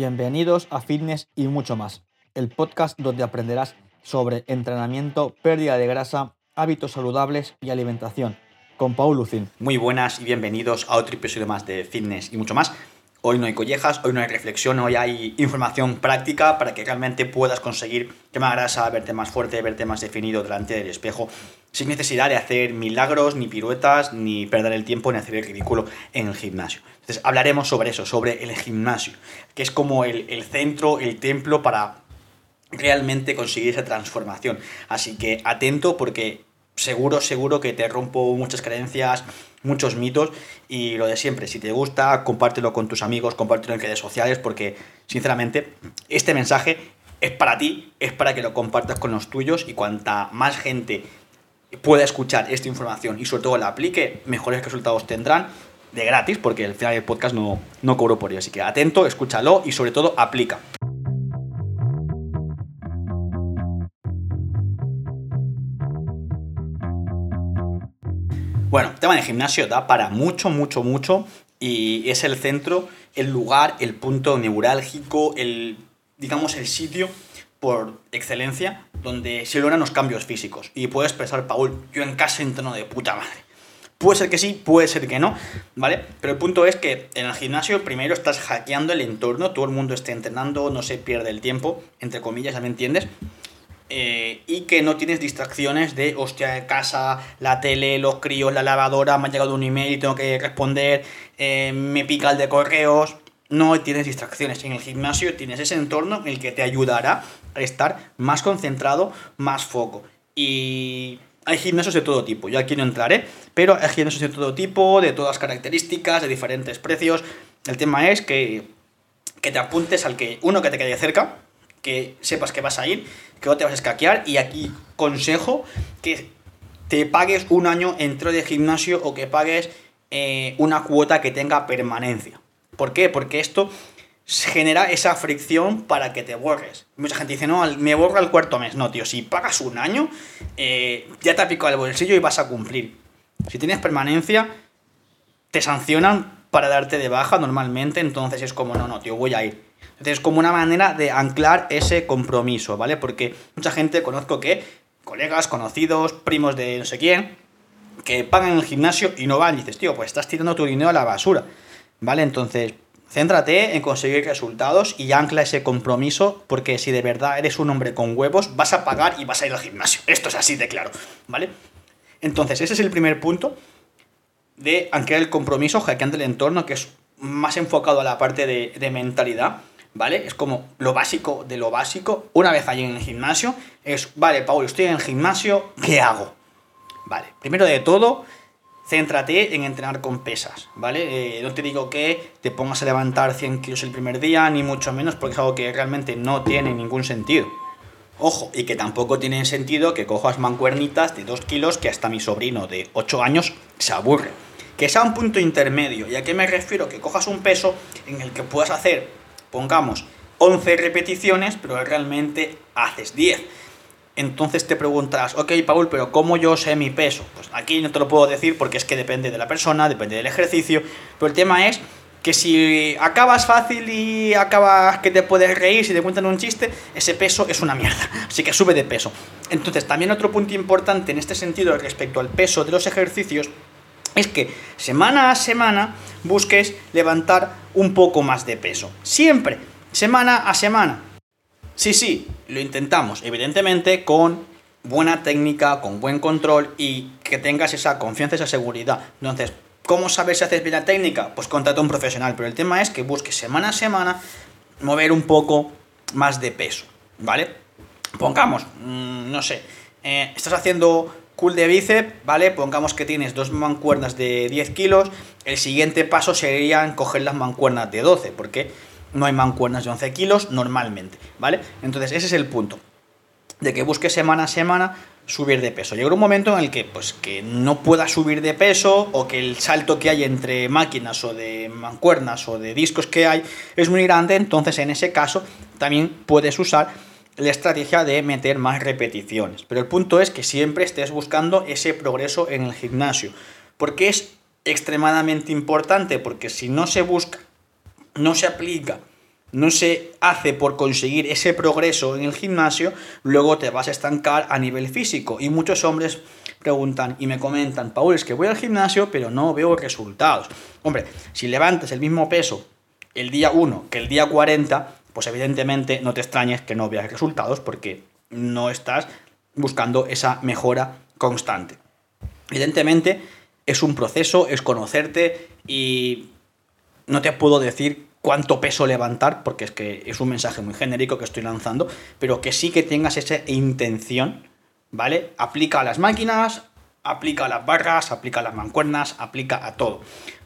Bienvenidos a Fitness y mucho más, el podcast donde aprenderás sobre entrenamiento, pérdida de grasa, hábitos saludables y alimentación, con Paul Lucin. Muy buenas y bienvenidos a otro episodio más de Fitness y mucho más. Hoy no hay collejas, hoy no hay reflexión, hoy hay información práctica para que realmente puedas conseguir quemar grasa, verte más fuerte, verte más definido delante del espejo, sin necesidad de hacer milagros, ni piruetas, ni perder el tiempo, ni hacer el ridículo en el gimnasio. Entonces hablaremos sobre eso, sobre el gimnasio, que es como el, el centro, el templo para realmente conseguir esa transformación. Así que atento porque seguro, seguro que te rompo muchas creencias, muchos mitos y lo de siempre, si te gusta, compártelo con tus amigos, compártelo en redes sociales porque sinceramente este mensaje es para ti, es para que lo compartas con los tuyos y cuanta más gente pueda escuchar esta información y sobre todo la aplique, mejores resultados tendrán de gratis porque al final del podcast no, no cobro por ello. Así que atento, escúchalo y sobre todo aplica. Bueno, tema de gimnasio da para mucho, mucho, mucho y es el centro, el lugar, el punto neurálgico, el, digamos, el sitio por excelencia donde se logran los cambios físicos. Y puedes pensar, Paul, yo en casa entreno de puta madre. Puede ser que sí, puede ser que no, ¿vale? Pero el punto es que en el gimnasio primero estás hackeando el entorno, todo el mundo está entrenando, no se pierde el tiempo, entre comillas, ¿ya me entiendes? Eh, y que no tienes distracciones de, hostia, casa, la tele, los críos, la lavadora, me ha llegado un email y tengo que responder, eh, me pica el de correos. No tienes distracciones. En el gimnasio tienes ese entorno en el que te ayudará a estar más concentrado, más foco. Y hay gimnasios de todo tipo, yo aquí no entraré, pero hay gimnasios de todo tipo, de todas características, de diferentes precios. El tema es que, que te apuntes al que uno que te quede cerca, que sepas que vas a ir, que no te vas a escaquear. Y aquí consejo que te pagues un año entro de gimnasio o que pagues eh, una cuota que tenga permanencia. ¿Por qué? Porque esto genera esa fricción para que te borres. Mucha gente dice, no, me borro al cuarto mes. No, tío, si pagas un año, eh, ya te ha picado el bolsillo y vas a cumplir. Si tienes permanencia, te sancionan para darte de baja normalmente, entonces es como, no, no, tío, voy a ir. Entonces es como una manera de anclar ese compromiso, ¿vale? Porque mucha gente conozco que, colegas, conocidos, primos de no sé quién, que pagan el gimnasio y no van. Y dices, tío, pues estás tirando tu dinero a la basura, ¿vale? Entonces, céntrate en conseguir resultados y ancla ese compromiso, porque si de verdad eres un hombre con huevos, vas a pagar y vas a ir al gimnasio. Esto es así de claro, ¿vale? Entonces, ese es el primer punto de anclar el compromiso, hackeando el entorno, que es más enfocado a la parte de, de mentalidad. ¿Vale? Es como lo básico de lo básico. Una vez allí en el gimnasio, es, vale, Paul, estoy en el gimnasio, ¿qué hago? Vale, primero de todo, céntrate en entrenar con pesas, ¿vale? Eh, no te digo que te pongas a levantar 100 kilos el primer día, ni mucho menos, porque es algo que realmente no tiene ningún sentido. Ojo, y que tampoco tiene sentido que cojas mancuernitas de 2 kilos que hasta mi sobrino de 8 años se aburre. Que sea un punto intermedio. ¿Y a qué me refiero? Que cojas un peso en el que puedas hacer pongamos 11 repeticiones, pero realmente haces 10. Entonces te preguntarás, ok, Paul, pero ¿cómo yo sé mi peso? Pues aquí no te lo puedo decir porque es que depende de la persona, depende del ejercicio, pero el tema es que si acabas fácil y acabas que te puedes reír si te cuentan un chiste, ese peso es una mierda. Así que sube de peso. Entonces, también otro punto importante en este sentido respecto al peso de los ejercicios es que semana a semana busques levantar un poco más de peso. Siempre, semana a semana. Sí, sí, lo intentamos, evidentemente con buena técnica, con buen control y que tengas esa confianza, esa seguridad. Entonces, ¿cómo sabes si haces bien la técnica? Pues contrata a un profesional, pero el tema es que busques semana a semana mover un poco más de peso, ¿vale? Pongamos, mm, no sé, eh, estás haciendo cool de bíceps, ¿vale? Pongamos que tienes dos mancuernas de 10 kilos, el siguiente paso sería coger las mancuernas de 12, porque no hay mancuernas de 11 kilos normalmente, ¿vale? Entonces ese es el punto, de que busques semana a semana subir de peso. Llega un momento en el que, pues, que no puedas subir de peso o que el salto que hay entre máquinas o de mancuernas o de discos que hay es muy grande, entonces en ese caso también puedes usar la estrategia de meter más repeticiones. Pero el punto es que siempre estés buscando ese progreso en el gimnasio. Porque es extremadamente importante, porque si no se busca, no se aplica no se hace por conseguir ese progreso en el gimnasio, luego te vas a estancar a nivel físico. Y muchos hombres preguntan y me comentan, Paul, es que voy al gimnasio pero no veo resultados. Hombre, si levantas el mismo peso el día 1 que el día 40, pues evidentemente no te extrañes que no veas resultados porque no estás buscando esa mejora constante. Evidentemente es un proceso, es conocerte y no te puedo decir cuánto peso levantar, porque es que es un mensaje muy genérico que estoy lanzando, pero que sí que tengas esa intención, ¿vale? Aplica a las máquinas, aplica a las barras, aplica a las mancuernas, aplica a todo.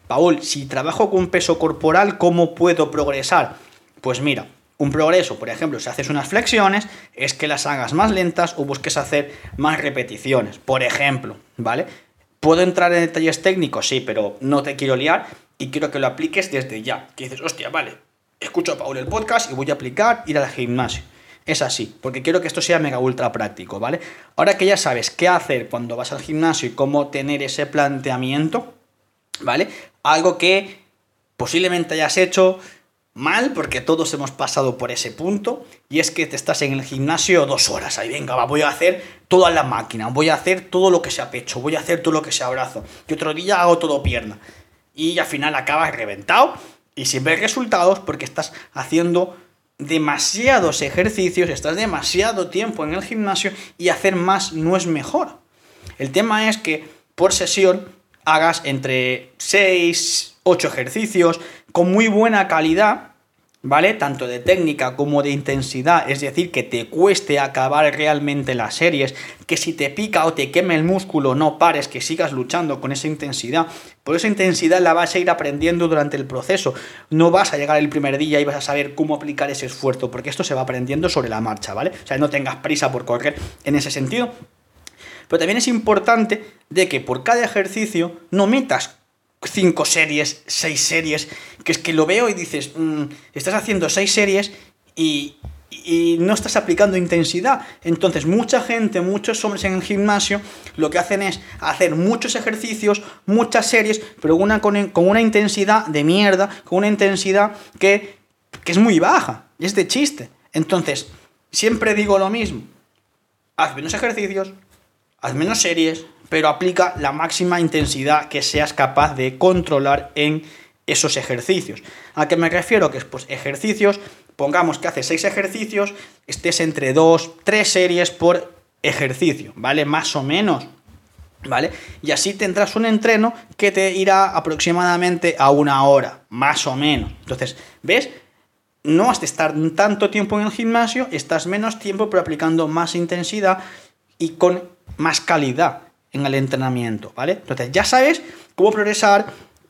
Paul, si trabajo con peso corporal, ¿cómo puedo progresar? Pues mira, un progreso, por ejemplo, si haces unas flexiones, es que las hagas más lentas o busques hacer más repeticiones, por ejemplo, ¿vale? ¿Puedo entrar en detalles técnicos? Sí, pero no te quiero liar y quiero que lo apliques desde ya. Que dices, hostia, vale, escucho a Paul el podcast y voy a aplicar ir al gimnasio. Es así, porque quiero que esto sea mega ultra práctico, ¿vale? Ahora que ya sabes qué hacer cuando vas al gimnasio y cómo tener ese planteamiento, ¿vale? Algo que posiblemente hayas hecho mal, porque todos hemos pasado por ese punto, y es que te estás en el gimnasio dos horas, ahí venga, va, voy a hacer toda la máquina, voy a hacer todo lo que sea pecho, voy a hacer todo lo que sea brazo, y otro día hago todo pierna y al final acabas reventado y sin ver resultados porque estás haciendo demasiados ejercicios, estás demasiado tiempo en el gimnasio y hacer más no es mejor. El tema es que por sesión hagas entre 6, 8 ejercicios con muy buena calidad ¿vale? Tanto de técnica como de intensidad, es decir, que te cueste acabar realmente las series, que si te pica o te queme el músculo no pares, que sigas luchando con esa intensidad. Por esa intensidad la vas a ir aprendiendo durante el proceso. No vas a llegar el primer día y vas a saber cómo aplicar ese esfuerzo, porque esto se va aprendiendo sobre la marcha, ¿vale? O sea, no tengas prisa por correr en ese sentido. Pero también es importante de que por cada ejercicio no metas cinco series, seis series, que es que lo veo y dices, mm, estás haciendo seis series y, y, no estás aplicando intensidad. Entonces, mucha gente, muchos hombres en el gimnasio, lo que hacen es hacer muchos ejercicios, muchas series, pero una, con, con una intensidad de mierda, con una intensidad que, que es muy baja, es de chiste. Entonces, siempre digo lo mismo, haz menos ejercicios, haz menos series, pero aplica la máxima intensidad que seas capaz de controlar en esos ejercicios. ¿A qué me refiero? Que pues ejercicios, pongamos que haces 6 ejercicios, estés entre 2, 3 series por ejercicio, ¿vale? Más o menos. ¿Vale? Y así tendrás un entreno que te irá aproximadamente a una hora, más o menos. Entonces, ¿ves? No has de estar tanto tiempo en el gimnasio, estás menos tiempo, pero aplicando más intensidad y con más calidad en el entrenamiento, ¿vale? Entonces ya sabes cómo progresar,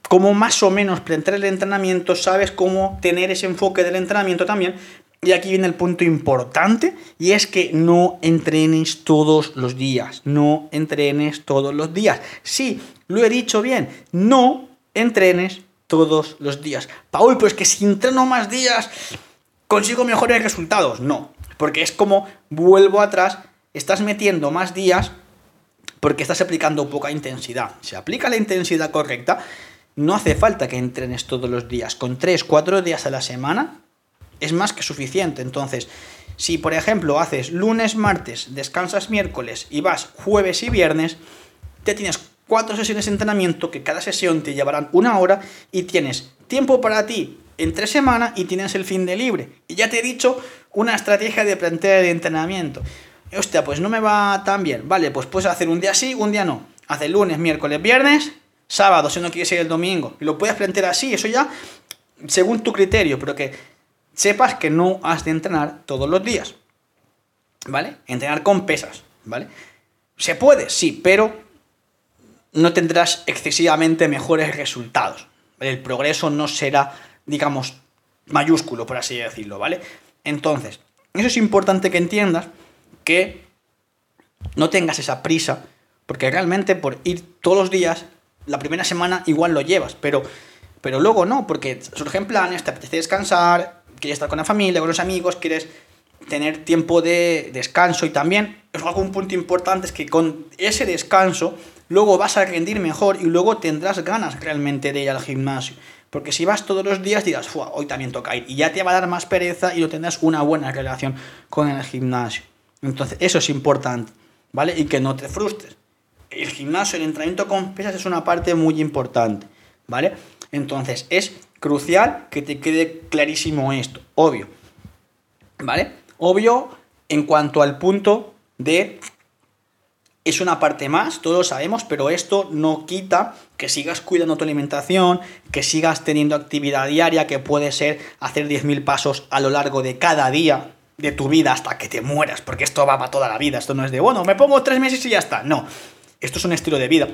cómo más o menos plantear el entrenamiento, sabes cómo tener ese enfoque del entrenamiento también. Y aquí viene el punto importante y es que no entrenes todos los días, no entrenes todos los días. Sí, lo he dicho bien, no entrenes todos los días. Paul, pues que si entreno más días consigo mejores resultados. No, porque es como vuelvo atrás, estás metiendo más días porque estás aplicando poca intensidad. Si aplica la intensidad correcta, no hace falta que entrenes todos los días. Con 3, 4 días a la semana es más que suficiente. Entonces, si por ejemplo haces lunes, martes, descansas miércoles y vas jueves y viernes, te tienes cuatro sesiones de entrenamiento que cada sesión te llevarán una hora y tienes tiempo para ti entre semana y tienes el fin de libre. Y ya te he dicho una estrategia de plantear de entrenamiento hostia, pues no me va tan bien. Vale, pues puedes hacer un día sí, un día no. Hace lunes, miércoles, viernes, sábado, si no quieres ir el domingo. Lo puedes plantear así, eso ya según tu criterio, pero que sepas que no has de entrenar todos los días. ¿Vale? Entrenar con pesas, ¿vale? Se puede, sí, pero no tendrás excesivamente mejores resultados. El progreso no será, digamos, mayúsculo, por así decirlo, ¿vale? Entonces, eso es importante que entiendas que no tengas esa prisa, porque realmente por ir todos los días, la primera semana igual lo llevas, pero, pero luego no, porque surgen planes, te apetece descansar, quieres estar con la familia, con los amigos, quieres tener tiempo de descanso y también es algún punto importante es que con ese descanso luego vas a rendir mejor y luego tendrás ganas realmente de ir al gimnasio. Porque si vas todos los días dirás, hoy también toca ir. Y ya te va a dar más pereza y no tendrás una buena relación con el gimnasio. Entonces, eso es importante, ¿vale? Y que no te frustres. El gimnasio, el entrenamiento con pesas es una parte muy importante, ¿vale? Entonces, es crucial que te quede clarísimo esto, obvio, ¿vale? Obvio en cuanto al punto de es una parte más, todos lo sabemos, pero esto no quita que sigas cuidando tu alimentación, que sigas teniendo actividad diaria, que puede ser hacer 10.000 pasos a lo largo de cada día de tu vida hasta que te mueras, porque esto va para toda la vida, esto no es de, bueno, me pongo tres meses y ya está, no, esto es un estilo de vida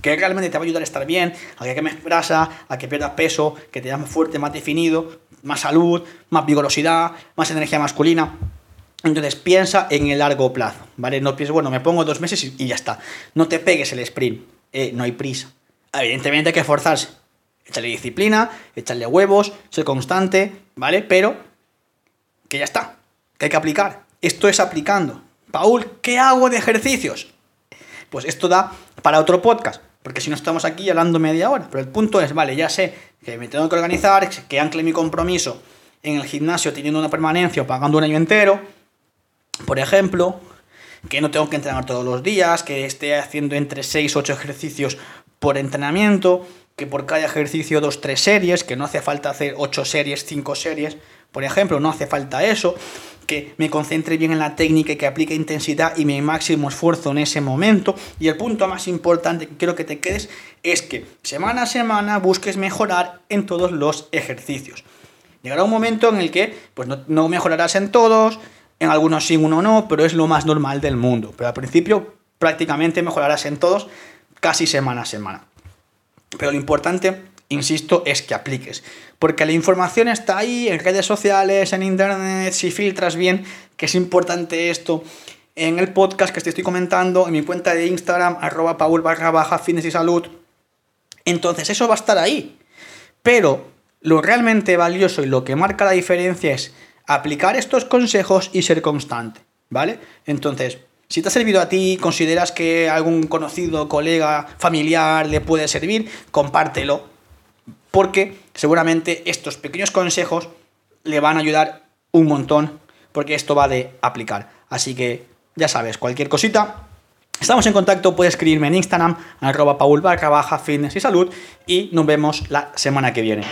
que realmente te va a ayudar a estar bien, a que quemes grasa, a que pierdas peso, que te das más fuerte, más definido, más salud, más vigorosidad, más energía masculina. Entonces piensa en el largo plazo, ¿vale? No pienses, bueno, me pongo dos meses y, ya está. No te pegues el sprint, eh, no hay prisa. Evidentemente hay que esforzarse. Échale disciplina, echarle huevos, ser constante, ¿vale? Pero que ya está que hay que aplicar. Esto es aplicando. Paul, ¿qué hago de ejercicios? Pues esto da para otro podcast, porque si no estamos aquí hablando media hora. Pero el punto es, vale, ya sé que me tengo que organizar, que ancle mi compromiso en el gimnasio teniendo una permanencia o pagando un año entero, por ejemplo, que no tengo que entrenar todos los días, que esté haciendo entre 6 8 ejercicios por entrenamiento, que por cada ejercicio 2 3 series, que no hace falta hacer 8 series, 5 series, por ejemplo, no hace falta eso que me concentre bien en la técnica y que aplique intensidad y mi máximo esfuerzo en ese momento. Y el punto más importante que quiero que te quedes es que semana a semana busques mejorar en todos los ejercicios. Llegará un momento en el que pues no, mejorarás en todos, en algunos sí, uno no, pero es lo más normal del mundo. Pero al principio prácticamente mejorarás en todos casi semana a semana. Pero lo importante insisto, es que apliques. Porque la información está ahí en redes sociales, en internet, si filtras bien, que es importante esto, en el podcast que te estoy comentando, en mi cuenta de Instagram, arroba paul barra baja y salud. Entonces eso va a estar ahí. Pero lo realmente valioso y lo que marca la diferencia es aplicar estos consejos y ser constante, ¿vale? Entonces, si te ha servido a ti, consideras que algún conocido, colega, familiar le puede servir, compártelo porque seguramente estos pequeños consejos le van a ayudar un montón, porque esto va de aplicar. Así que ya sabes, cualquier cosita, estamos en contacto, puedes escribirme en Instagram, arroba paul baja fitness y salud, y nos vemos la semana que viene.